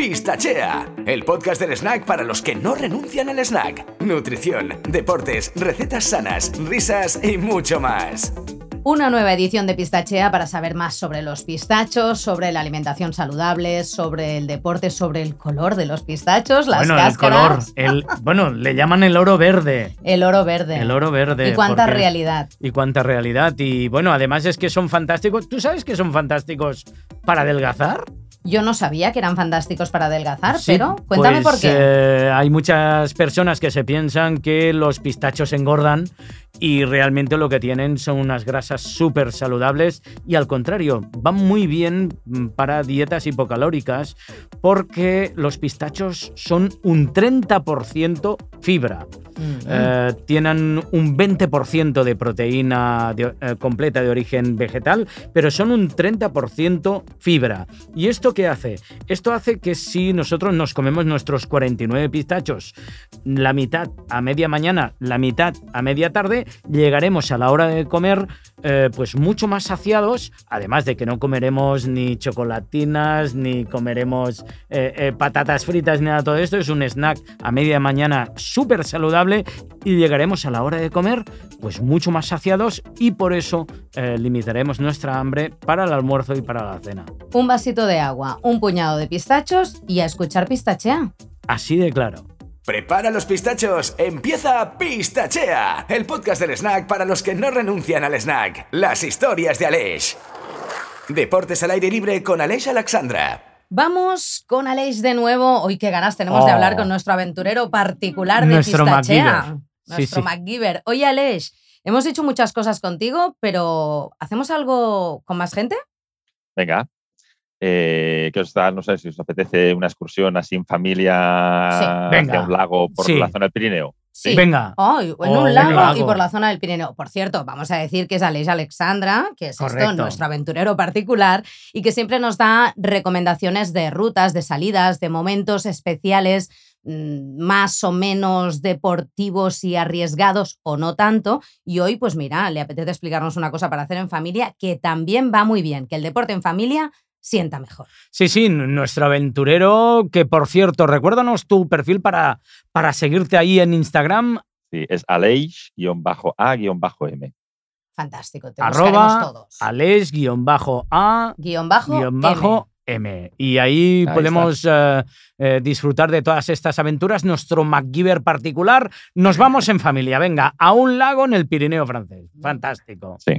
Pistachea, el podcast del snack para los que no renuncian al snack. Nutrición, deportes, recetas sanas, risas y mucho más. Una nueva edición de Pistachea para saber más sobre los pistachos, sobre la alimentación saludable, sobre el deporte, sobre el color de los pistachos, las bueno, cáscaras. el color. El, bueno, le llaman el oro verde. El oro verde. El oro verde. Y cuánta porque- realidad. Y cuánta realidad. Y bueno, además es que son fantásticos. ¿Tú sabes que son fantásticos para adelgazar? Yo no sabía que eran fantásticos para adelgazar, Sí, pero cuéntame pues, por qué. eh, hay muchas personas que se piensan que los pistachos engordan y realmente lo que tienen son unas grasas súper saludables y al contrario, van muy bien mm, para dietas hipocalóricas porque los pistachos son un 30% fibra. Mm. Eh, tienen un 20% de proteína de- eh, completa de origen vegetal, pero son un 30% fibra. ¿Y esto qué hace? Esto hace que si nosotros nos comemos nuestros 49 pistachos, la mitad a media mañana, la mitad a media tarde, llegaremos a la hora de comer eh, pues mucho más saciados, además de que no comeremos ni chocolatinas, ni comeremos eh, eh, patatas fritas, ni nada de todo esto. Es un snack a media mañana súper saludable y llegaremos a la hora de comer pues mucho más saciados y por eso limitaremos nuestra hambre para el almuerzo y para la cena. Un vasito de agua, un puñado de pistachos y a escuchar Pistachea. Así de claro. Prepara los pistachos, empieza Pistachea, el podcast del snack para los que no renuncian al snack. Las historias de Aleix. Deportes al aire libre con Aleix Alexandra. Vamos con Aleix de nuevo. Hoy qué ganas tenemos de Oh. hablar con nuestro aventurero particular de Nuestro Pistachea. MacGyver. Sí, Nuestro sí. MacGyver. Oye, Aleix, hemos hecho muchas cosas contigo, pero ¿hacemos algo con más gente? Venga. Eh, que os da, no sé si os apetece una excursión así en familia Sí. hacia un lago por Sí. la zona del Pirineo. Sí. Venga. En Oh, un lago, y por la zona del Pirineo. Por cierto, vamos a decir que es Aleix Alexandra, que es esto, nuestro aventurero particular, y que siempre nos da recomendaciones de rutas, de salidas, de momentos especiales, mm, más o menos deportivos y arriesgados, o no tanto. Y hoy, pues mira, le apetece explicarnos una cosa para hacer en familia que también va muy bien, que el deporte en familia sienta mejor. Sí, sí, nuestro aventurero, que por cierto, recuérdanos tu perfil para, para seguirte ahí en Instagram, Sí, es aleix-a-m. Fantástico, te arroba buscaremos todos. bajo M. Y ahí, Ahí podemos eh, eh, disfrutar de todas estas aventuras. Nuestro MacGyver particular. Nos vamos en familia. Venga, a un lago en el Pirineo francés. Fantástico. Sí.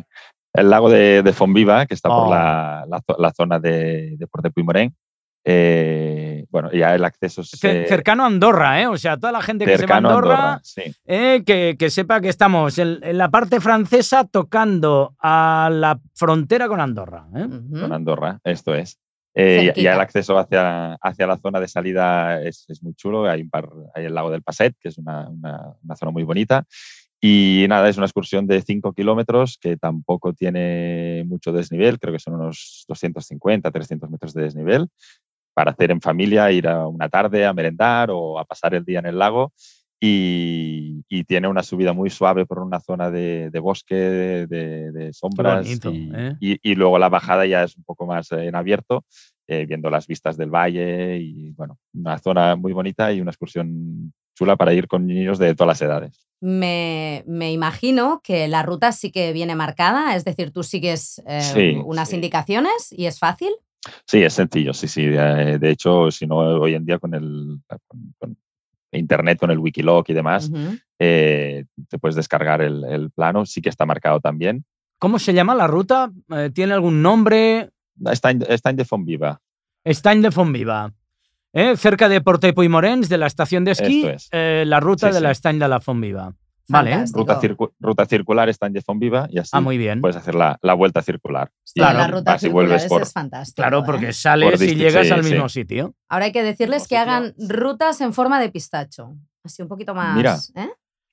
El lago de, de Fonviva, que está Oh. por la, la zo- la zona de, de Port de Puigmorén. Eh, bueno, ya el acceso es Ce- eh, cercano a Andorra, ¿eh? O sea, toda la gente que se va a Andorra, Andorra. Sí. eh, que, que sepa que estamos en, en la parte francesa tocando a la frontera con Andorra. ¿eh? Con Andorra, esto es. Eh, y- y Cerquita. el acceso hacia, hacia la zona de salida es, es muy chulo. Hay, un par, hay el lago del Passet, que es una, una- una zona muy bonita. Y nada, es una excursión de 5 kilómetros que tampoco tiene mucho desnivel, creo que son unos 250, 300 metros de desnivel, para hacer en familia, ir a una tarde a merendar o a pasar el día en el lago. Y, y tiene una subida muy suave por una zona de, de bosque, de, de sombras. bonito, y, ¿eh? y- y luego la bajada ya es un poco más eh, en abierto, eh, viendo las vistas del valle y bueno, una zona muy bonita y una excursión chula para ir con niños de todas las edades. Me, me imagino que la ruta sí que viene marcada, es decir, tú sigues eh, Sí, unas sí. indicaciones y es fácil. Sí, es sencillo, sí, sí. eh, De hecho, si no, hoy en día con el con- con internet, con el Wikiloc y demás, eh, te puedes descargar el, el plano, sí que está marcado también. ¿Cómo se llama la ruta? ¿Tiene algún nombre? Está en, está en De Fonviva. Estany de Fonviva. ¿Eh? Cerca de Porte Puigmorens, de la estación de esquí, es. eh, la ruta Sí, de la. Estany de la Fonviva. Vale. Ruta, circu- ruta circular está en De Fonviva y así ah, muy bien. puedes hacer la, la vuelta circular. Claro, la ruta vas y circular vuelves ese por- es fantástico. Claro, ¿eh? porque sales y llegas sí, al sí. mismo sitio. Ahora hay que decirles que sitio. hagan rutas en forma de pistacho. Así un poquito más. Mira. ¿eh?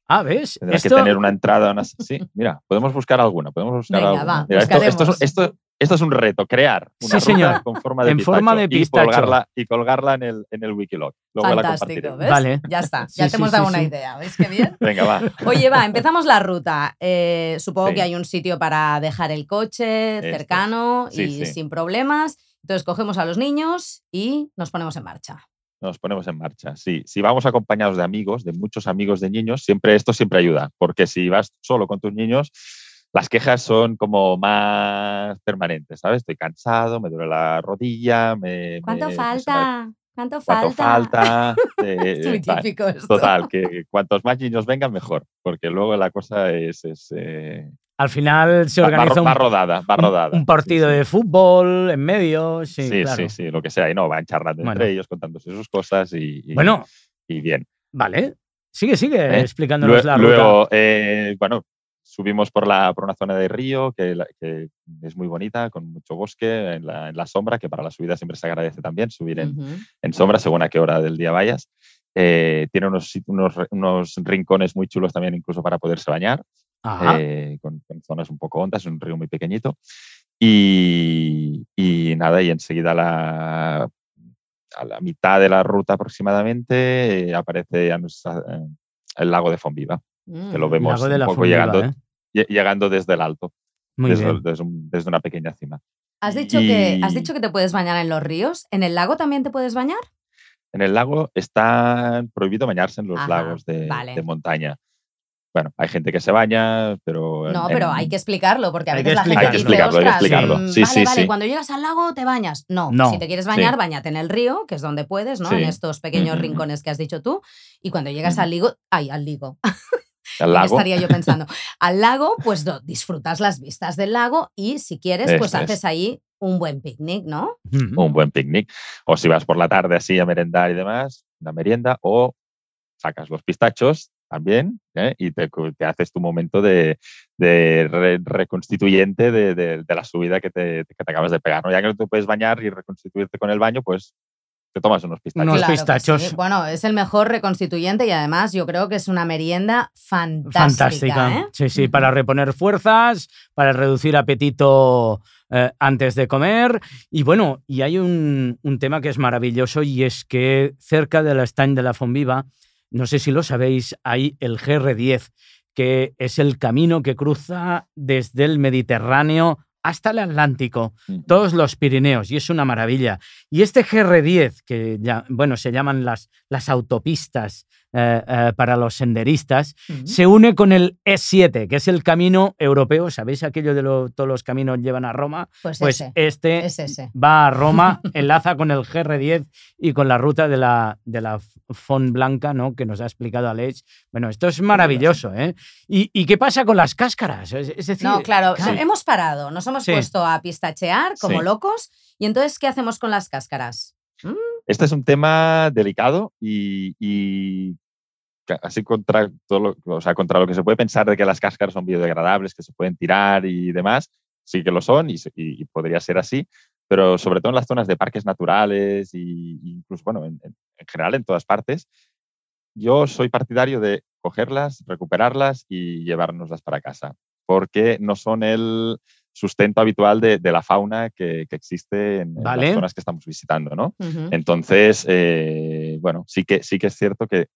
Ah, ¿ves? Tendrás Esto- que tener una entrada. Una... Sí, mira, podemos buscar alguna. Podemos buscar Venga, alguna. va, Mira, esto, es, esto- esto es un reto, crear una Sí, ruta con forma de En pistacho, forma de y colgarla, y colgarla en el, en el Wikiloc. Luego Fantástico. ¿ves? Vale. Ya está, ya sí, te hemos sí, dado una sí. idea. ¿Veis qué bien? Venga, va. Oye, va, empezamos la ruta. Eh, supongo Sí. que hay un sitio para dejar el coche cercano Sí, y sí. sin problemas. Entonces cogemos a los niños y nos ponemos en marcha. Nos ponemos en marcha, sí. Si vamos acompañados de amigos, de muchos amigos de niños, siempre esto siempre ayuda, porque si vas solo con tus niños, las quejas son como más permanentes, ¿sabes? Estoy cansado, me duele la rodilla, me... ¿Cuánto me- falta? ¿Cuánto ¿Cuánto falta? falta? Eh, es muy vale. típico esto. Total, que cuantos más niños vengan, mejor, porque luego la cosa es, es, eh, Al final se va, va ro- organiza va rodada, va un- rodada. un partido Sí, sí. de fútbol en medio. Sí, Sí, sí, claro. sí, lo que sea, y no, van charlando Bueno. entre ellos, contándose sus cosas y, y- Bueno, y bien. vale. Sigue, sigue ¿Eh? explicándonos Lue- la ruta. Luego, eh, bueno, subimos por, la, por una zona de río que, es muy bonita, con mucho bosque en la, en la sombra, que para la subida siempre se agradece también, subir en, en sombra según a qué hora del día vayas. Eh, tiene unos, unos, unos rincones muy chulos también incluso para poderse bañar. Eh, con, con zonas un poco hondas, un río muy pequeñito. Y, y nada, y enseguida a la, a la mitad de la ruta aproximadamente eh, aparece nuestra- eh, el lago de Fonviva, que lo Mm. vemos un poco Fondiva, llegando, ¿eh? lle- llegando desde el alto, desde, desde un- desde una pequeña cima. ¿Has dicho, que, ¿Has Y- dicho que te puedes bañar en los ríos? ¿En el lago también te puedes bañar? En el lago está prohibido bañarse en los Ajá, lagos de, vale. de montaña. Bueno, hay gente que se baña, pero... No, en- pero hay que explicarlo, porque a veces la gente dice, Hay que explicarlo, hay que "Ostras, explicarlo. mm, Sí, vale, sí, vale, sí. cuando llegas al lago te bañas. No, No. si te quieres Sí. bañar, bañate en el río, que es donde puedes, ¿no? En estos pequeños rincones que has dicho tú. Y cuando llegas al ligo, ay, al ligo, al ¿qué lago. estaría yo pensando? Al lago, pues no, disfrutas las vistas del lago y si quieres, pues es. haces ahí un buen picnic, ¿no? Un buen picnic. O si vas por la tarde así a merendar y demás, una merienda, o sacas los pistachos también ¿eh? y te, haces tu momento de, de re- reconstituyente de, de- de la subida que te, que te acabas de pegar. ¿no? Ya que no te puedes bañar y reconstituirte con el baño, pues te tomas unos pistachos. Unos Claro pistachos. sí. Bueno, es el mejor reconstituyente y además yo creo que es una merienda fantástica. Fantástica. ¿eh? Sí, sí, para reponer fuerzas, para reducir apetito eh, antes de comer. Y bueno, y hay un, un tema que es maravilloso y es que cerca del stand de la Fonviva, no sé si lo sabéis, hay el GR10, que es el camino que cruza desde el Mediterráneo hasta el Atlántico, todos los Pirineos, y es una maravilla. Y este GR10, que ya, bueno, se llaman las, las autopistas eh, eh, para los senderistas, se une con el E7, que es el camino europeo. ¿Sabéis aquello de lo- todos los caminos llevan a Roma? Pues, Pues ese. este es ese. va a Roma, enlaza con el GR10 y con la ruta de la, de la Font Blanca, ¿no? Que nos ha explicado Alex. Bueno, esto es maravilloso, ¿eh? ¿Y, y qué pasa con las cáscaras? Es, es decir, No, claro, hemos parado, nos hemos Sí. puesto a pistachear como Sí. locos. ¿Y entonces qué hacemos con las cáscaras? Mm, Este es un tema delicado y, y así contra todo lo, o sea, contra lo que se puede pensar de que las cáscaras son biodegradables, que se pueden tirar y demás, sí que lo son y, y- podría ser así, pero sobre todo en las zonas de parques naturales y incluso, bueno, en, en- en general en todas partes, yo soy partidario de cogerlas, recuperarlas y llevárnoslas para casa, porque no son el sustento habitual de, de la fauna que, que existe en, las zonas que estamos visitando, ¿no? Entonces, eh, bueno, sí que, sí que es cierto que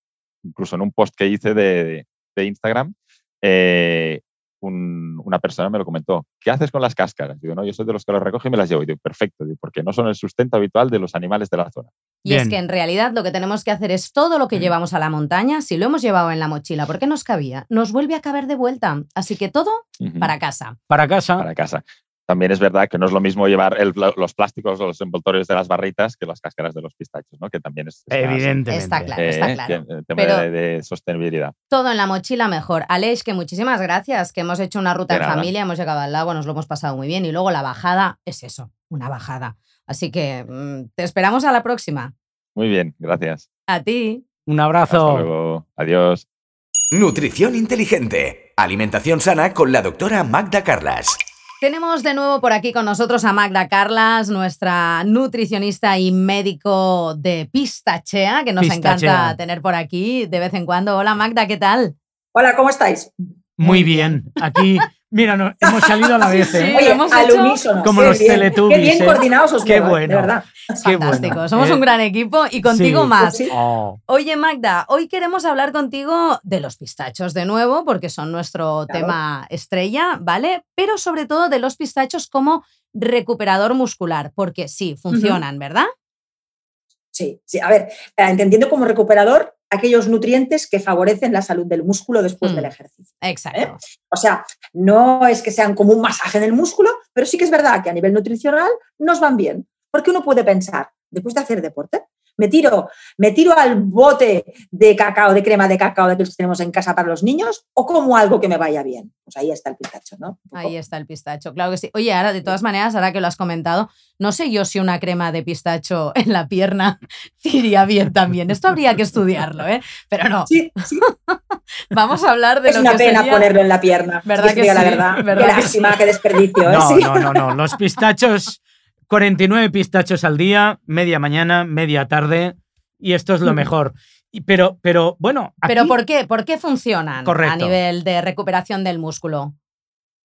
incluso en un post que hice de, de Instagram, eh, un- una persona me lo comentó. ¿Qué haces con las cáscaras? Digo, no, yo soy de los que las recojo y me las llevo. Y digo, perfecto, digo, porque no son el sustento habitual de los animales de la zona. Y es que en realidad lo que tenemos que hacer es todo lo que llevamos a la montaña, si lo hemos llevado en la mochila porque nos cabía, nos vuelve a caber de vuelta. Así que todo para casa. para casa. para casa. También es verdad que no es lo mismo llevar el los plásticos o los envoltorios de las barritas que las cáscaras de los pistachos, ¿no? Que también es, es Evidentemente. Está claro, eh, está claro. el tema Pero- de, de sostenibilidad. Todo en la mochila mejor. Aleix, que muchísimas gracias, que hemos hecho una ruta De en nada. familia, hemos llegado al lago, nos lo hemos pasado muy bien y luego la bajada es eso, una bajada. Así que mm, te esperamos a la próxima. Muy bien, gracias. A ti. Un Hasta abrazo. luego. Adiós. Nutrición inteligente. Alimentación sana con la doctora Magda Carlas. Tenemos de nuevo por aquí con nosotros a Magda Carlas, nuestra nutricionista y médico de Pistachea, que nos Pistachea. encanta tener por aquí de vez en cuando. Hola Magda, ¿qué tal? Hola, ¿cómo estáis? Muy bien. Aquí, mira, no- hemos salido a la vez, Sí, ¿eh? Oye, hemos al hecho unísono. como los bien, Teletubbies, Qué bien ¿eh? coordinados os Qué bueno. de verdad. Qué Fantástico, bueno. somos Eh, un gran equipo y contigo sí. más. Sí. Oh, Oye, Magda, hoy queremos hablar contigo de los pistachos de nuevo, porque son nuestro Claro. tema estrella, ¿vale? Pero sobre todo de los pistachos como recuperador muscular, porque sí, funcionan, ¿verdad? Sí, sí. A ver, entendiendo como recuperador aquellos nutrientes que favorecen la salud del músculo después del Mm, ejercicio. Exacto. ¿eh? O sea, no es que sean como un masaje en el músculo, pero sí que es verdad que a nivel nutricional nos van bien. Porque uno puede pensar, después de hacer deporte, me tiro, me tiro al bote de cacao, de crema de cacao de que tenemos en casa para los niños, o como algo que me vaya bien. Pues ahí está el pistacho, ¿no? Ahí está el pistacho, claro que sí. Oye, ahora, de todas maneras, ahora que lo has comentado, no sé yo si una crema de pistacho en la pierna iría bien también. Esto habría que estudiarlo, ¿eh? Pero no, Sí, sí. vamos a hablar de Es lo una que pena sería- ponerlo en la pierna. ¿Verdad que la verdad. ¿Verdad qué que lástima, sí? qué desperdicio. ¿eh? No, no, no, no. Los pistachos, 49 pistachos al día, media mañana, media tarde, y esto es lo Mm. mejor. Y- Pero, pero bueno, aquí, ¿Pero por qué? ¿Por qué funcionan Correcto. a nivel de recuperación del músculo?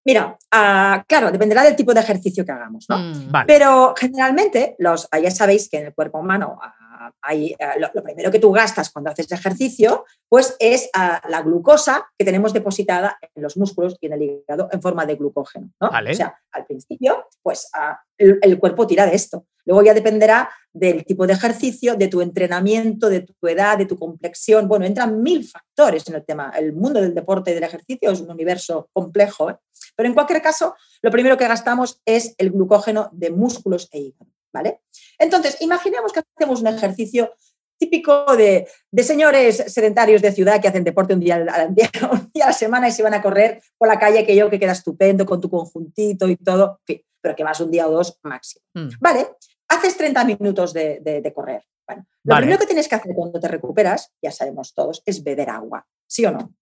Mira, ah, claro, dependerá del tipo de ejercicio que hagamos, ¿no? Mm, Vale. Pero generalmente, los, ya sabéis que en el cuerpo humano ah, hay, ah, lo, lo primero que tú gastas cuando haces ejercicio, pues es ah, la glucosa que tenemos depositada en los músculos y en el hígado en forma de glucógeno. ¿no? Vale. O sea, al principio, pues ah, el, el cuerpo tira de esto. Luego ya dependerá del tipo de ejercicio, de tu entrenamiento, de tu edad, de tu complexión. Bueno, entran mil factores en el tema. El mundo del deporte y del ejercicio es un universo complejo. ¿eh? Pero en cualquier caso, lo primero que gastamos es el glucógeno de músculos e hígado, ¿vale? Entonces, imaginemos que hacemos un ejercicio típico de, de señores sedentarios de ciudad que hacen deporte un día, al- al día- un día a la semana y se van a correr por la calle, que yo que queda estupendo con tu conjuntito y todo, en fin, pero que vas un día o dos máximo. mm. Vale, haces 30 minutos de, de- de correr. Bueno, lo Vale. primero que tienes que hacer cuando te recuperas, ya sabemos todos, es beber agua, ¿sí o no?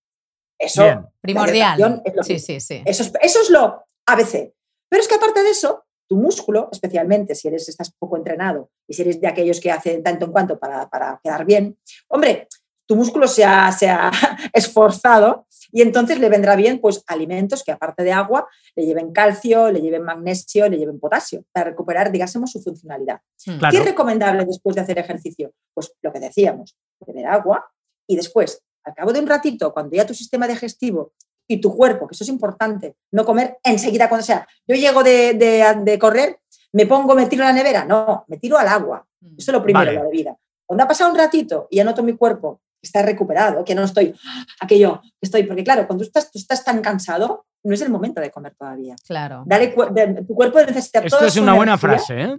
Eso, Primordial. es Sí, sí, sí. eso es, eso es lo ABC. Pero es que aparte de eso, tu músculo, especialmente si eres, estás poco entrenado y si eres de aquellos que hacen tanto en cuanto para, para quedar bien, hombre, tu músculo se ha, se ha esforzado y entonces le vendrá bien pues alimentos que aparte de agua le lleven calcio, le lleven magnesio, le lleven potasio para recuperar, digásemos, su funcionalidad. Mm. Claro. ¿Qué es recomendable después de hacer ejercicio? Pues lo que decíamos, beber agua y después, al cabo de un ratito, cuando ya tu sistema digestivo y tu cuerpo, que eso es importante, no comer enseguida cuando sea. Yo llego de, de- de correr, me pongo, me tiro a la nevera. No, me tiro al agua. Mm. Eso es lo primero, Vale. la bebida. Cuando ha pasado un ratito y ya noto mi cuerpo que está recuperado, que no estoy aquello que estoy, porque claro, cuando tú estás, tú estás tan cansado, no es el momento de comer todavía. Claro. Dale, tu cuerpo necesita Esto toda es su una buena energía, frase, ¿eh?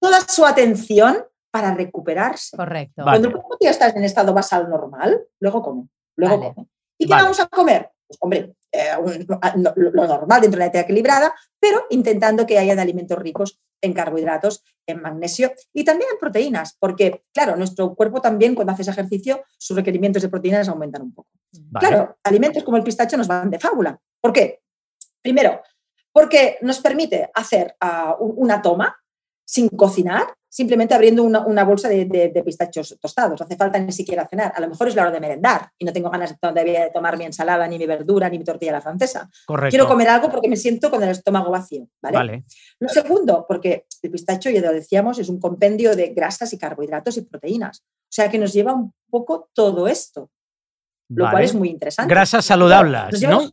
toda su atención para recuperarse. Correcto. Vale. Cuando el cuerpo ya está en estado basal normal, luego come, luego Vale. come. ¿Y qué Vale. vamos a comer? Pues hombre, eh, un- no- lo normal dentro de la dieta equilibrada, pero intentando que hayan alimentos ricos en carbohidratos, en magnesio y también en proteínas, porque claro, nuestro cuerpo también cuando haces ejercicio, sus requerimientos de proteínas aumentan un poco. Vale. Claro, alimentos como el pistacho nos van de fábula. ¿Por qué? Primero, porque nos permite hacer ah, un- una toma sin cocinar, simplemente abriendo una, una bolsa de, de- de pistachos tostados. No hace falta ni siquiera cenar. A lo mejor es la hora de merendar y no tengo ganas de- todavía de tomar mi ensalada, ni mi verdura, ni mi tortilla a la francesa. Correcto. Quiero comer algo porque me siento con el estómago vacío. ¿vale? Vale. Lo segundo, porque el pistacho, ya lo decíamos, es un compendio de grasas y carbohidratos y proteínas. O sea que nos lleva un poco todo esto lo cual es muy interesante. Grasas saludables, ¿no? eh,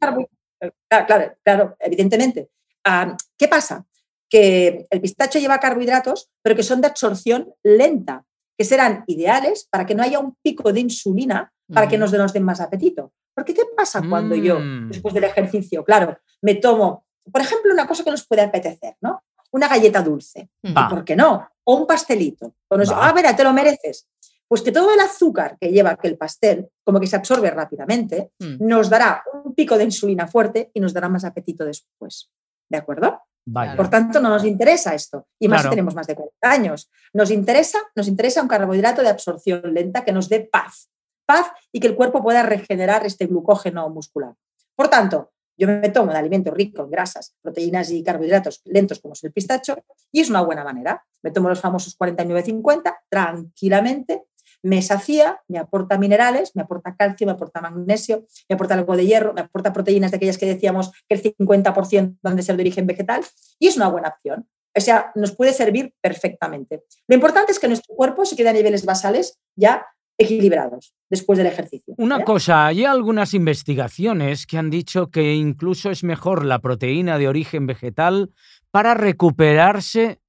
Claro, claro, claro, evidentemente. Ah, ¿Qué pasa? Que el pistacho lleva carbohidratos, pero que son de absorción lenta, que serán ideales para que no haya un pico de insulina para que nos, nos den más apetito. Porque ¿qué pasa cuando yo, Mm. después del ejercicio, claro, me tomo, por ejemplo, una cosa que nos puede apetecer, ¿no? Una galleta dulce. Mm. Va. ¿Por qué no? O un pastelito. O no sé, ah, mira, te lo mereces. Pues que todo el azúcar que lleva aquel pastel, como que se absorbe rápidamente, Mm. nos dará un pico de insulina fuerte y nos dará más apetito después. ¿De acuerdo? Vaya. Por tanto, no nos interesa esto. Y más Claro. si tenemos más de 40 años. Nos interesa, nos interesa un carbohidrato de absorción lenta que nos dé paz. Paz y que el cuerpo pueda regenerar este glucógeno muscular. Por tanto, yo me tomo un alimento rico en grasas, proteínas y carbohidratos lentos como es el pistacho y es una buena manera. Me tomo los famosos 49-50 tranquilamente, me sacía, me aporta minerales, me aporta calcio, me aporta magnesio, me aporta algo de hierro, me aporta proteínas de aquellas que decíamos que el 50% han de ser de origen vegetal y es una buena opción. O sea, nos puede servir perfectamente. Lo importante es que nuestro cuerpo se quede a niveles basales ya equilibrados después del ejercicio. Una cosa, hay algunas investigaciones que han dicho que incluso es mejor la proteína de origen vegetal para recuperarse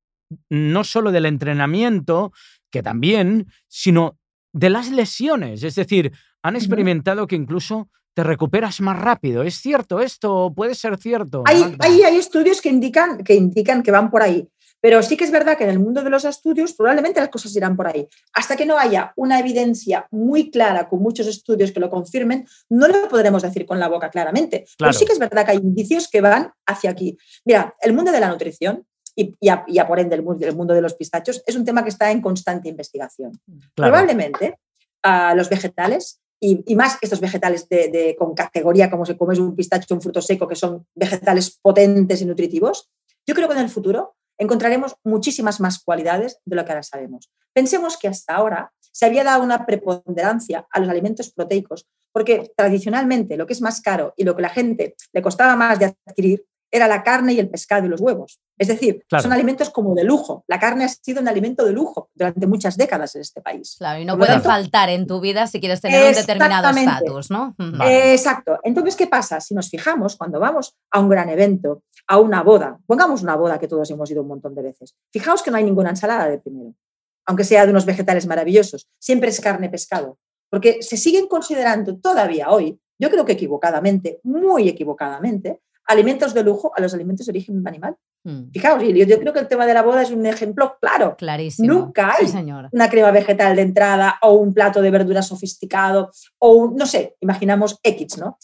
no solo del entrenamiento, que también, sino de las lesiones. Es decir, han experimentado que incluso te recuperas más rápido. ¿Es cierto esto? ¿Puede ser cierto? Hay, hay, hay, estudios que indican, que indican que van por ahí. Pero sí que es verdad que en el mundo de los estudios probablemente las cosas irán por ahí. Hasta que no haya una evidencia muy clara con muchos estudios que lo confirmen, no lo podremos decir con la boca claramente. Pero sí que es verdad que hay indicios que van hacia aquí. Mira, el mundo de la nutrición y, y, por ende el mundo, de los pistachos es un tema que está en constante investigación. Probablemente a los vegetales y, más estos vegetales de, con categoría como se come un pistacho, un fruto seco, que son vegetales potentes y nutritivos, yo creo que en el futuro encontraremos muchísimas más cualidades de lo que ahora sabemos. Pensemos que hasta ahora se había dado una preponderancia a los alimentos proteicos, porque tradicionalmente lo que es más caro y lo que la gente le costaba más de adquirir era la carne y el pescado y los huevos. Es decir, son alimentos como de lujo. La carne ha sido un alimento de lujo durante muchas décadas en este país. Claro, y no puede faltar en tu vida si quieres tener un determinado estatus, ¿no? Exacto. Entonces, ¿qué pasa? Si nos fijamos, cuando vamos a un gran evento, a una boda, pongamos una boda que todos hemos ido un montón de veces, fijaos que no hay ninguna ensalada de primero, aunque sea de unos vegetales maravillosos, siempre es carne pescado, porque se siguen considerando todavía hoy, yo creo que equivocadamente, muy equivocadamente, alimentos de lujo a los alimentos de origen animal. Hmm. Fijaos, yo, yo, creo que el tema de la boda es un ejemplo claro. Clarísimo. Nunca hay una crema vegetal de entrada o un plato de verdura sofisticado o, no sé, imaginamos X, ¿no?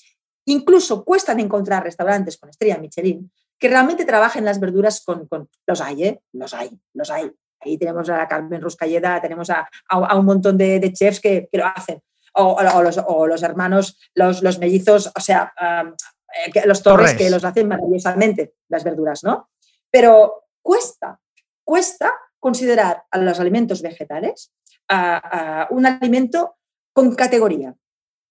Incluso cuestan encontrar restaurantes con estrella Michelin que realmente trabajen las verduras con... los hay, ¿eh? Los hay, los hay. Ahí tenemos a Carmen Ruscalleda, tenemos a, a, un montón de, de chefs que, que, lo hacen. O, o, los, o, los, hermanos, los, los mellizos, o sea, eh, los torres, que los hacen maravillosamente, las verduras, ¿no? Pero cuesta, cuesta considerar a los alimentos vegetales a, un alimento con categoría.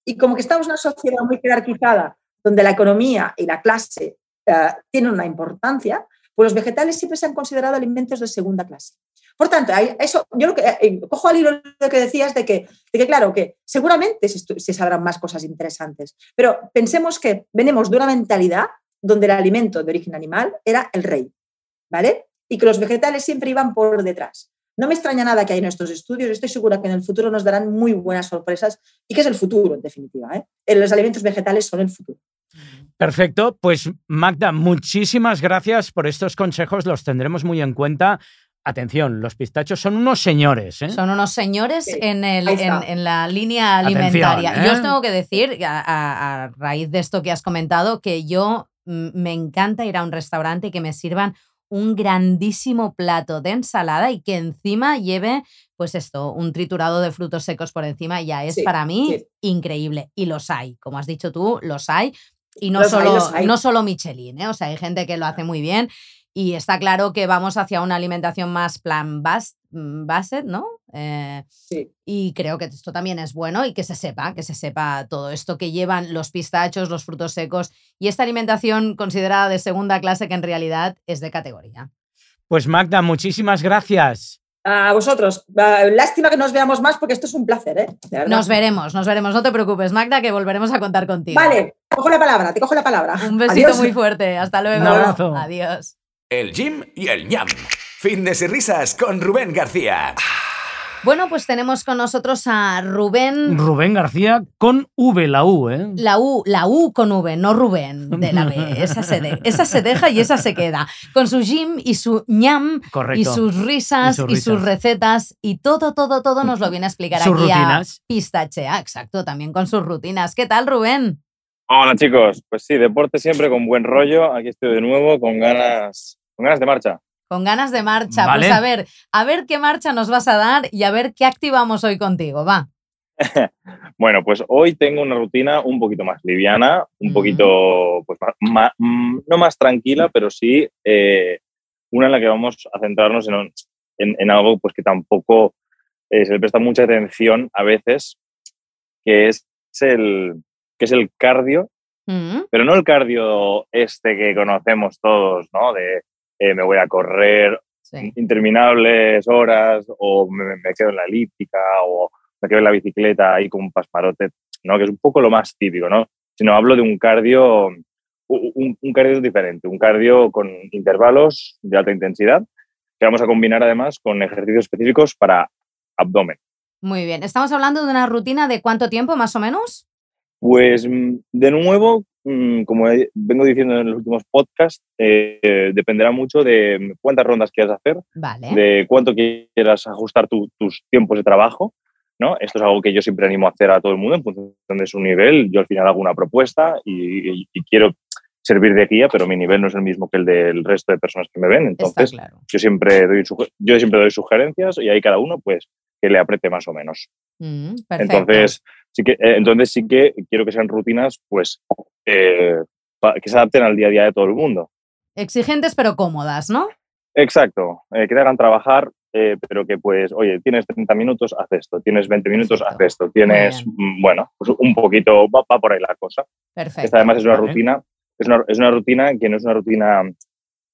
Y como que estamos en una sociedad muy jerarquizada, donde la economía y la clase uh, tienen una importancia, pues los vegetales siempre se han considerado alimentos de segunda clase. Por tanto, eso, yo lo que eh, cojo al hilo lo que decías de que, de que claro, que seguramente se, sabrán más cosas interesantes, pero pensemos que venimos de una mentalidad donde el alimento de origen animal era el rey, ¿vale? Y que los vegetales siempre iban por detrás. No me extraña nada que hay en estos estudios, estoy segura que en el futuro nos darán muy buenas sorpresas y que es el futuro, en definitiva. ¿eh? Los alimentos vegetales son el futuro. Perfecto, pues Magda, muchísimas gracias por estos consejos, los tendremos muy en cuenta. Atención, los pistachos son unos señores. ¿eh? Son unos señores en, la línea alimentaria. Yo os ¿eh? tengo que decir, a, raíz de esto que has comentado, que yo mm, me encanta ir a un restaurante y que me sirvan un grandísimo plato de ensalada y que encima lleve, pues esto, un triturado de frutos secos por encima, ya es para mí increíble. Y los hay, como has dicho tú, los hay. Y no, solo, no solo Michelin, ¿eh? o sea, hay gente que lo hace muy bien y está claro que vamos hacia una alimentación más plan mm, based, ¿no? Eh, sí. Y creo que esto también es bueno y que se sepa, que se sepa todo esto que llevan los pistachos, los frutos secos y esta alimentación considerada de segunda clase que en realidad es de categoría. Pues Magda, muchísimas gracias. A vosotros. Lástima que nos veamos más porque esto es un placer, ¿eh? Nos veremos, nos veremos. No te preocupes, Magda, que volveremos a contar contigo. Vale, cojo la palabra, te cojo la palabra. Un besito muy fuerte. Hasta luego. Un abrazo. Adiós. El Jim y el ñam. Fitness y risas con Rubén García. Bueno, pues tenemos con nosotros a Rubén. Rubén García con V, la U, ¿eh? La U, la U con V, no Rubén de la B. Esa se, esa se deja y esa se queda. Con su Jim y su ñam. Y sus risas y sus, recetas y todo, todo, todo nos lo viene a explicar aquí rutinas. a Pistachea. Exacto, también con sus rutinas. ¿Qué tal, Rubén? Hola chicos, pues sí, deporte siempre con buen rollo. Aquí estoy de nuevo con ganas, con ganas de marcha. Con ganas de marcha. Pues a ver, a ver qué marcha nos vas a dar y a ver qué activamos hoy contigo, va. bueno, pues hoy tengo una rutina un poquito más liviana, un poquito, pues mm, no más tranquila, pero sí eh, una en la que vamos a centrarnos en, en, algo pues que tampoco eh, se le presta mucha atención a veces, que es el, que es el cardio, mm. pero no el cardio este que conocemos todos, ¿no? De eh, me voy a correr interminables horas o me, quedo en la elíptica o me quedo en la bicicleta ahí con un pasparote, ¿no? Que es un poco lo más típico, ¿no? Sino hablo de un cardio un, un cardio diferente, un cardio con intervalos de alta intensidad que vamos a combinar además con ejercicios específicos para abdomen. Muy bien. ¿Estamos hablando de una rutina de cuánto tiempo más o menos? Pues mm, de nuevo, mm, como vengo diciendo en los últimos podcasts, eh, dependerá mucho de cuántas rondas quieras hacer, Vale. de cuánto quieras ajustar tu- tus tiempos de trabajo. ¿no? Esto es algo que yo siempre animo a hacer a todo el mundo en función de su nivel. Yo al final hago una propuesta y, y- y quiero servir de guía, pero mi nivel no es el mismo que el del resto de personas que me ven. Entonces, claro. yo siempre doy yo siempre doy sugerencias y ahí cada uno pues que le apriete más o menos. Mm. Entonces sí que eh, entonces sí que quiero que sean rutinas pues eh, que se adapten al día a día de todo el mundo. Exigentes pero cómodas, ¿no? Exacto, eh, que te hagan trabajar, pero que pues, oye, tienes 30 minutos, haz esto, tienes 20 minutos, Perfecto. haz esto, tienes, mm, bueno, pues un poquito, va, va por ahí la cosa. Perfecto. Esta además es una Vale. rutina, es una, es una rutina que no es una rutina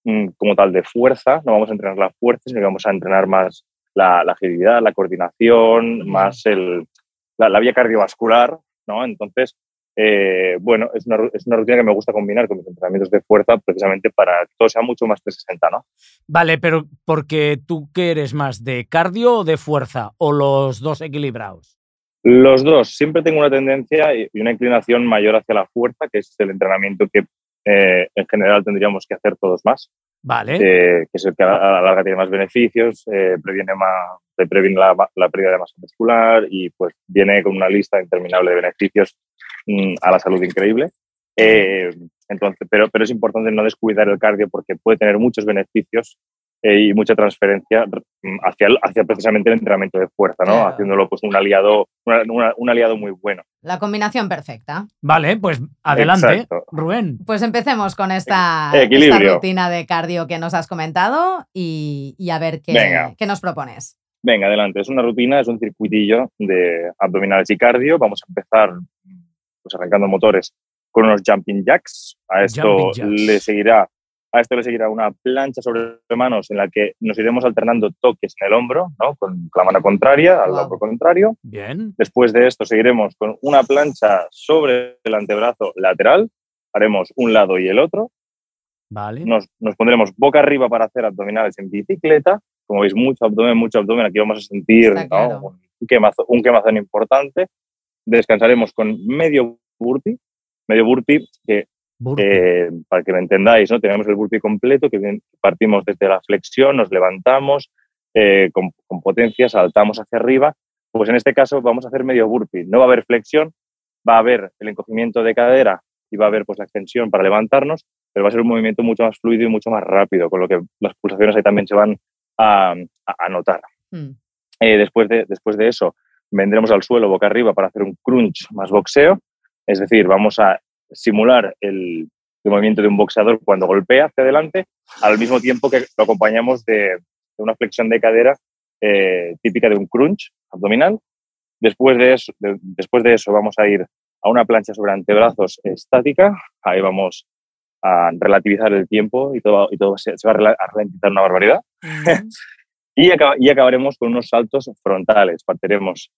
mm, como tal de fuerza, no vamos a entrenar la fuerza, sino que vamos a entrenar más la, la agilidad, la coordinación, más el, la, la vía cardiovascular, ¿no? Entonces, eh, bueno, es una, es una rutina que me gusta combinar con mis entrenamientos de fuerza precisamente para que todo sea mucho más 360, ¿no? Vale, pero porque tú qué eres más, de cardio o de fuerza, o los dos equilibrados. Los dos, siempre tengo una tendencia y y una inclinación mayor hacia la fuerza, que es el entrenamiento que eh, en general tendríamos que hacer todos más. Vale. eh, que es el que a la larga tiene más beneficios, eh, previene, más, previene la, la pérdida de masa muscular y pues viene con una lista interminable de beneficios mm, a la salud increíble. Eh, entonces, pero, pero es importante no descuidar el cardio porque puede tener muchos beneficios y mucha transferencia mm, hacia, el- hacia precisamente el entrenamiento de fuerza, ¿no? Claro. haciéndolo pues un aliado, una- una- un aliado muy bueno. La combinación perfecta. Vale, pues adelante, Exacto. Rubén. Pues empecemos con esta, Equilibrio. esta rutina de cardio que nos has comentado y, y a ver qué, Venga. qué nos propones. Venga, adelante. Es una rutina, es un circuitillo de abdominales y cardio. Vamos a empezar pues, arrancando motores con unos jumping jacks. A esto Jumping jacks. le seguirá a esto le seguirá una plancha sobre manos en la que nos iremos alternando toques en el hombro, ¿no? con la mano contraria al Wow. lado contrario. Bien. Después de esto seguiremos con una plancha sobre el antebrazo lateral. Haremos un lado y el otro Vale. nos, nos pondremos boca arriba para hacer abdominales en bicicleta. Como veis, mucho abdomen, mucho abdomen. Aquí vamos a sentir Está ¿no? claro. un, quemazo- un quemazón importante. Descansaremos con medio burpee. Medio burpee, que. Eh, para que me entendáis, ¿no? tenemos el burpee completo, que partimos desde la flexión, nos levantamos eh, con, con potencia, saltamos hacia arriba. Pues en este caso vamos a hacer medio burpee. No va a haber flexión, va a haber el encogimiento de cadera y va a haber pues, la extensión para levantarnos, pero va a ser un movimiento mucho más fluido y mucho más rápido, con lo que las pulsaciones ahí también se van a, a- a notar. Mm, Eh, después, de, después de eso, vendremos al suelo boca arriba para hacer un crunch más boxeo, es decir, vamos a simular el, el movimiento de un boxeador cuando golpea hacia adelante, al mismo tiempo que lo acompañamos de, de una flexión de cadera eh, típica de un crunch abdominal. Después de, eso, de- después de eso vamos a ir a una plancha sobre antebrazos estática, ahí vamos a relativizar el tiempo y todo, y todo se, se va a ralentizar una barbaridad. Y, acaba- y acabaremos con unos saltos frontales. Partiremos.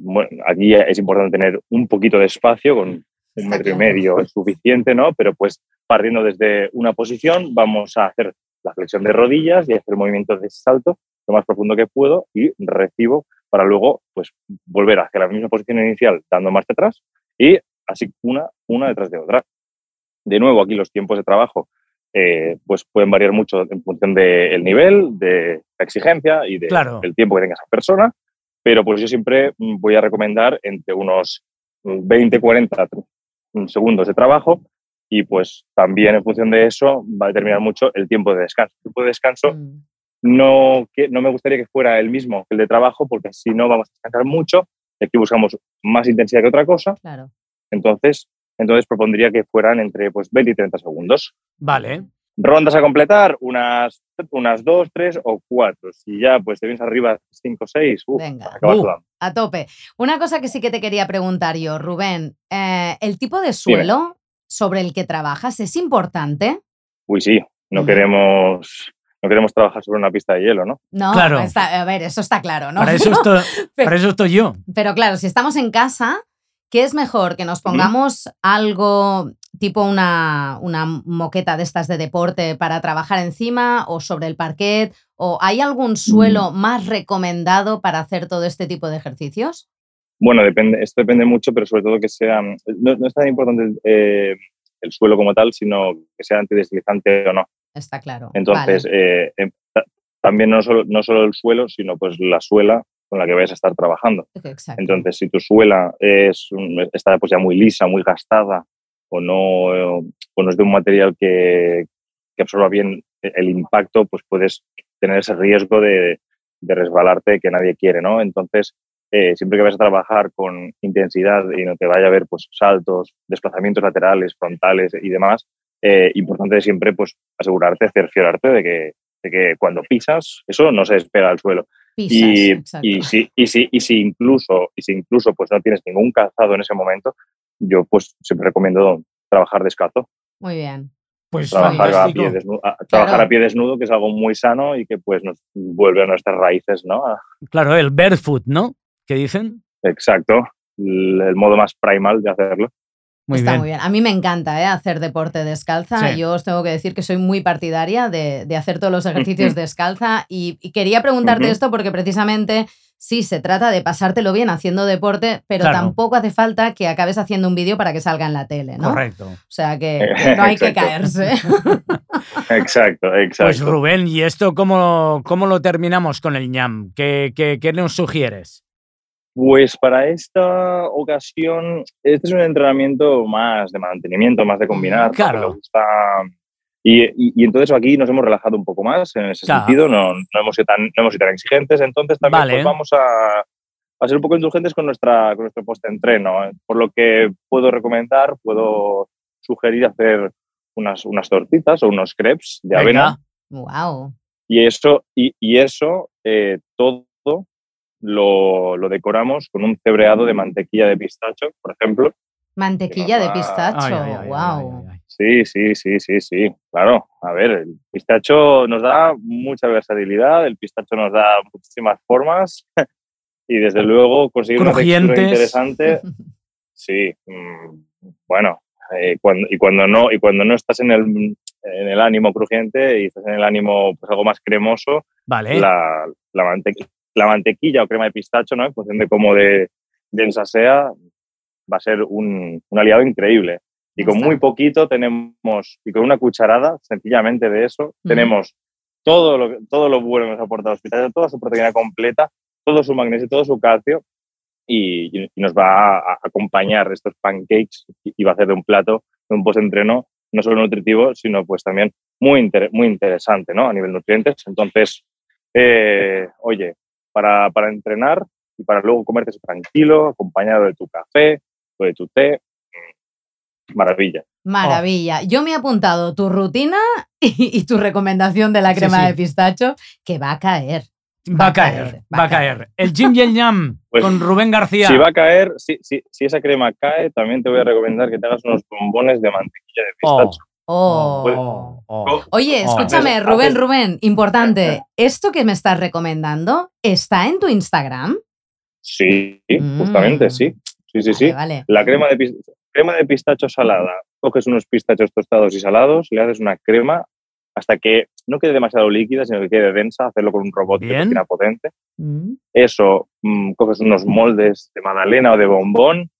bueno, aquí es importante tener un poquito de espacio, con un metro y medio es suficiente, ¿no? Pero pues partiendo desde una posición, vamos a hacer la flexión de rodillas y hacer movimientos de salto lo más profundo que puedo y recibo para luego pues volver hacia la misma posición inicial dando marcha atrás y así una, una detrás de otra. De nuevo, aquí los tiempos de trabajo eh, pues pueden variar mucho en función del nivel, de la exigencia y de- Claro. del tiempo que tenga esa persona, pero pues yo siempre mm, voy a recomendar entre unos mm, 20, 40 mm, segundos de trabajo y pues también en función de eso va a determinar mucho el tiempo de descanso. El tiempo de descanso Mm, no, que, no me gustaría que fuera el mismo que el de trabajo porque si no vamos a descansar mucho y aquí buscamos más intensidad que otra cosa, Claro. entonces, entonces propondría que fueran entre pues, 20 y 30 segundos. Vale. Rondas a completar, unas, unas dos, tres o cuatro. Si ya pues te vienes arriba cinco, seis, uf, Venga. acabas Uh. A tope. Una cosa que sí que te quería preguntar yo, Rubén, eh, ¿el tipo de suelo sobre el que trabajas es importante? Uy, sí, no Mm. queremos no queremos trabajar sobre una pista de hielo, ¿no? No, Claro. está- a ver, eso está claro, ¿no? Para, eso estoy, para eso estoy yo. Pero claro, si estamos en casa, ¿qué es mejor? ¿Que nos pongamos algo tipo una, una moqueta de estas de deporte para trabajar encima o sobre el parquet? ¿O hay algún suelo Mm. más recomendado para hacer todo este tipo de ejercicios? Bueno, depende, esto depende mucho, pero sobre todo que sea. No, no es tan importante eh, el suelo como tal, sino que sea antideslizante o no. Está claro. Entonces, Vale. eh, em, ta- también no solo, no solo el suelo, sino pues la suela con la que vayas a estar trabajando. Exacto. Entonces, si tu suela es, está pues ya muy lisa, muy gastada, o no, o no es de un material que, que absorba bien el impacto, pues puedes tener ese riesgo de, de resbalarte que nadie quiere, ¿no? Entonces, eh, siempre que vas a trabajar con intensidad y no te vaya a ver pues, saltos, desplazamientos laterales, frontales y demás, eh, importante siempre pues, asegurarte, cerciorarte de que, de que cuando pisas, eso no se despega al suelo. Pisas, Y, y, si, y, si, y si incluso, y si incluso pues, no tienes ningún calzado en ese momento, yo pues siempre recomiendo trabajar descalzo, Muy bien. Pues trabajar, a pie, desnudo, a- trabajar Claro. a pie desnudo, que es algo muy sano y que pues nos vuelve a nuestras raíces, ¿no? A- Claro, el barefoot, ¿no? ¿Qué dicen? Exacto, el, el modo más primal de hacerlo. Muy Está bien. muy bien. A mí me encanta ¿eh? hacer deporte descalza. Sí. Yo os tengo que decir que soy muy partidaria de, de hacer todos los ejercicios descalza. Y, y quería preguntarte esto porque precisamente sí, se trata de pasártelo bien haciendo deporte, pero Claro. tampoco hace falta que acabes haciendo un vídeo para que salga en la tele, ¿no? Correcto. O sea que, que no hay que caerse. Exacto, exacto. Pues Rubén, ¿y esto cómo, cómo lo terminamos con el ñam? ¿Qué, qué, qué nos sugieres? Pues para esta ocasión, este es un entrenamiento más de mantenimiento, más de combinar. Claro. Gusta- Y, y- y entonces aquí nos hemos relajado un poco más en ese Claro. sentido, no, no hemos sido tan, no hemos sido tan exigentes, entonces también Vale. pues vamos a, a ser un poco indulgentes con, nuestra, con nuestro post-entreno. ¿eh? Por lo que puedo recomendar, puedo sugerir hacer unas, unas tortitas o unos crepes de avena. Venga. wow. Y eso, y, y eso eh, todo lo, lo decoramos con un cebreado de mantequilla de pistacho, por ejemplo. Mantequilla de pistacho. Ay, ay, ay, ay, wow. ay, ay. Sí, sí, sí, sí, sí. Claro, a ver, el pistacho nos da mucha versatilidad, el pistacho nos da muchísimas formas y desde luego conseguir una textura interesante. Sí, mm, bueno, eh, cuando, y cuando no y cuando no estás en el, en el ánimo crujiente y estás en el ánimo pues, algo más cremoso, Vale. la, la, mantequi- la mantequilla o crema de pistacho, ¿no? En función de cómo de densa sea, va a ser un, un aliado increíble. Y con muy poquito tenemos, y con una cucharada, sencillamente de eso, tenemos todo lo, todo lo bueno que nos aporta los pistachos, toda su proteína completa, todo su magnesio, todo su calcio, y, y nos va a, acompañar estos pancakes y, va a hacer de un plato, de un post-entreno, no solo nutritivo, sino pues también muy, inter- muy interesante, ¿no? A nivel nutrientes. Entonces, eh, oye, para, para entrenar y para luego comerte tranquilo, acompañado de tu café o de tu té, maravilla. Maravilla. Yo me he apuntado tu rutina y, y tu recomendación de la crema sí. de pistacho, que va a caer. Va a caer, va a caer. El Jim y el Pues, con Rubén García. Si va a caer, si, si, si esa crema cae, también te voy a recomendar que te hagas unos bombones de mantequilla de Oh, pistacho. Oh. oh, oh. Oye, Oh. escúchame, Haces- Rubén, Rubén, importante. ¿Esto que me estás recomendando está en tu Instagram? Sí, Mm. justamente, sí. Sí, sí, sí. Vale, vale. La crema de, pis- crema de pistacho salada. Coges unos pistachos tostados y salados, le haces una crema hasta que no quede demasiado líquida, sino que quede densa, hacerlo con un robot de cocina potente. Mm. Eso, mm, coges unos moldes de magdalena o de bombón,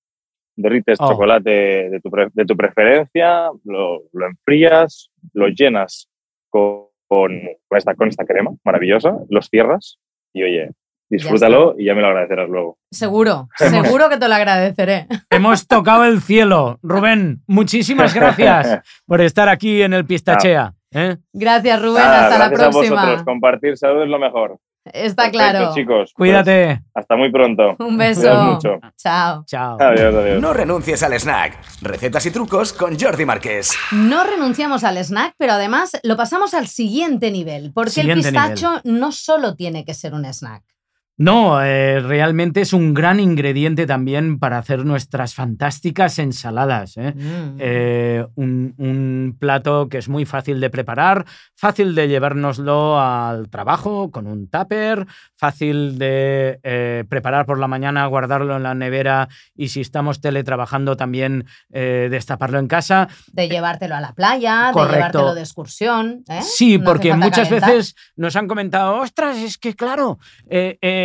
derrites Oh. chocolate de tu, de tu preferencia, lo, lo enfrías, lo llenas con, con, con esta, con esta crema maravillosa, los cierras y oye, disfrútalo y ya me lo agradecerás luego. Seguro, seguro que te lo agradeceré. Hemos tocado el cielo. Rubén, muchísimas gracias por estar aquí en el Pistachea. ¿eh? Gracias, Rubén. Nada, Hasta la gracias a próxima. vosotros. Compartir salud es lo mejor. Está Perfecto, claro. chicos. Pues, Cuídate. hasta muy pronto. Un beso. Mucho. Chao. Chao. Adiós, adiós. No renuncies al snack. Recetas y trucos con Jordi Marqués. No renunciamos al snack, pero además lo pasamos al siguiente nivel, porque Siguiente el pistacho no solo tiene que ser un snack. No, eh, realmente es un gran ingrediente también para hacer nuestras fantásticas ensaladas. ¿eh? Mm. Eh, un, un plato que es muy fácil de preparar, fácil de llevárnoslo al trabajo con un tupper, fácil de preparar por la mañana, guardarlo en la nevera y si estamos teletrabajando también destaparlo en casa. de llevártelo a la playa, Correcto. de llevártelo de excursión. Sí, No porque muchas calentar. veces nos han comentado, ostras, es que claro,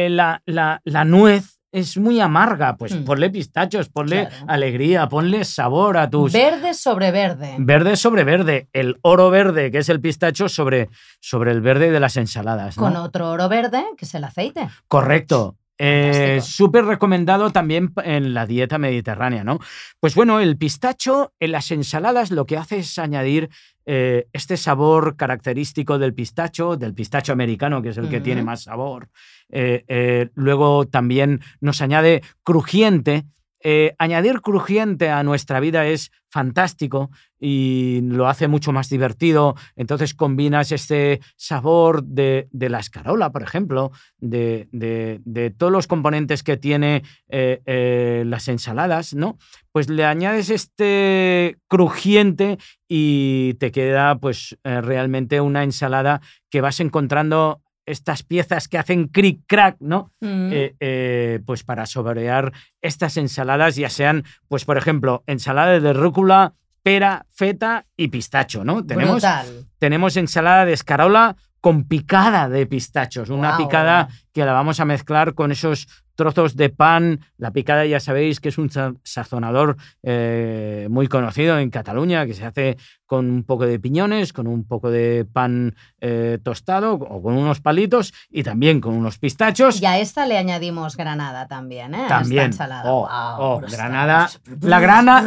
eh, la, la- la nuez es muy amarga, pues Mm. ponle pistachos, ponle Claro. alegría, ponle sabor a tus... Verde sobre verde. Verde sobre verde, el oro verde, que es el pistacho, sobre, sobre el verde de las ensaladas. ¿no? Con otro oro verde, que es el aceite. Correcto. Eh. Súper recomendado también en la dieta mediterránea, ¿no? Pues bueno, el pistacho en las ensaladas lo que hace es añadir eh, este sabor característico del pistacho, del pistacho americano, que es el que tiene más sabor. Eh, luego también nos añade crujiente. Eh, añadir crujiente a nuestra vida es fantástico y lo hace mucho más divertido. Entonces combinas este sabor de, la escarola, por ejemplo, de, todos los componentes que tiene eh, eh, las ensaladas, ¿no? Pues le añades este crujiente y te queda pues realmente una ensalada que vas encontrando estas piezas que hacen cric crack, ¿no? Mm. eh, eh, pues para saborear estas ensaladas, ya sean, pues por ejemplo, ensalada de rúcula, pera, feta y pistacho, ¿no? Tenemos, Brutal. tenemos ensalada de escarola con picada de pistachos, una picada que la vamos a mezclar con esos trozos de pan. La picada ya sabéis que es un sa- sazonador eh, muy conocido en Cataluña, que se hace con un poco de piñones, con un poco de pan eh, tostado o con unos palitos y también con unos pistachos. Y a esta le añadimos granada también, ¿eh? A esta También. ensalada. Oh, oh, granada. La grana-.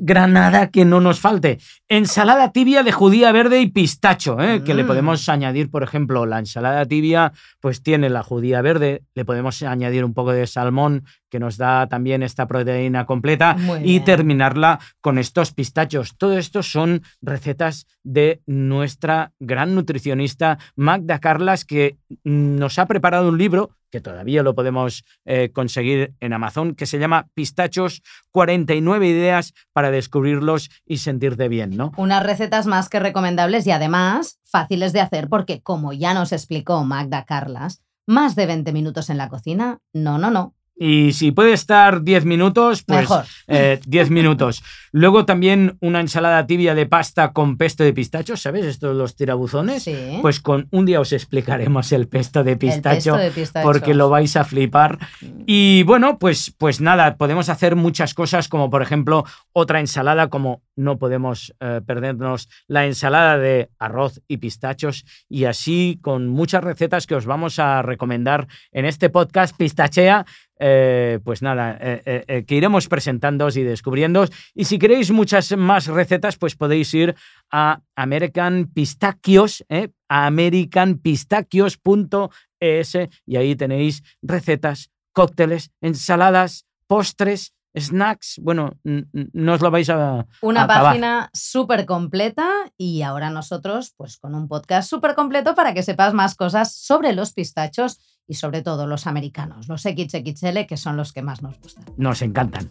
Granada que no nos falte. Ensalada tibia de judía verde y pistacho, ¿eh? que le Mm. podemos añadir, por ejemplo, la ensalada tibia, pues tiene la judía verde, le podemos añadir un poco de salmón, que nos da también esta proteína completa, Muy y bien. terminarla con estos pistachos. Todo esto son recetas de nuestra gran nutricionista Magda Carlas, que nos ha preparado un libro que todavía lo podemos eh, conseguir en Amazon, que se llama Pistachos, 49 ideas para descubrirlos y sentirte bien, ¿no? Unas recetas más que recomendables y además fáciles de hacer porque, como ya nos explicó Magda Carlas, más de 20 minutos en la cocina, no, no, no, Y si puede estar 10 minutos, pues mejor. eh, 10 minutos. Luego también una ensalada tibia de pasta con pesto de pistachos, ¿sabes? Estos los tirabuzones. Sí. Pues con un día os explicaremos el pesto de El pistacho. pesto de pistachos. porque lo vais a flipar. Y bueno, pues, pues nada, podemos hacer muchas cosas, como por ejemplo otra ensalada, como no podemos eh, perdernos la ensalada de arroz y pistachos, y así con muchas recetas que os vamos a recomendar en este podcast Pistachea. Eh, pues nada, eh, eh, que iremos presentándoos y descubriendo. Y si queréis muchas más recetas, pues podéis ir a American Pistachios, a americanpistachios.es y ahí tenéis recetas, cócteles, ensaladas, postres, snacks. Bueno, no os lo vais a. Una página súper completa y ahora nosotros, pues con un podcast súper completo para que sepas más cosas sobre los pistachos y sobre todo los americanos, los XXL, que son los que más nos gustan. Nos encantan.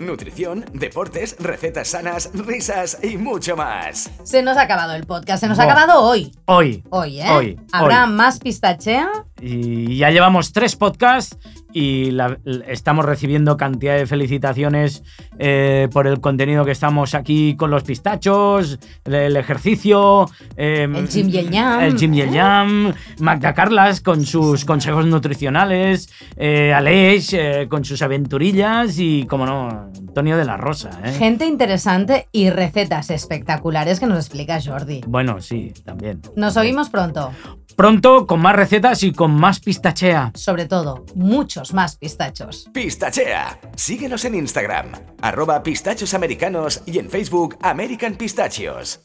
Nutrición, deportes, recetas sanas, risas y mucho más. Se nos ha acabado el podcast, se nos ha acabado hoy. Hoy. Hoy, ¿eh? Hoy, ¿Habrá hoy. más pistachea? Y ya llevamos tres podcasts y la- estamos recibiendo cantidad de felicitaciones eh, por el contenido que estamos aquí con los pistachos, el, el ejercicio, eh, El Jim y el Yam, el Jim y el. Yam, Magda Carlas con sus consejos nutricionales, eh, Aleix eh, con sus aventurillas y, como no, Antonio de la Rosa. ¿eh? Gente interesante y recetas espectaculares que nos explica Jordi. Bueno, sí, también. Nos oímos pronto. Pronto con más recetas y con más pistachea. Sobre todo, más pistachos. Pistachea. Síguenos en Instagram, arroba pistachos americanos y en Facebook American Pistachios.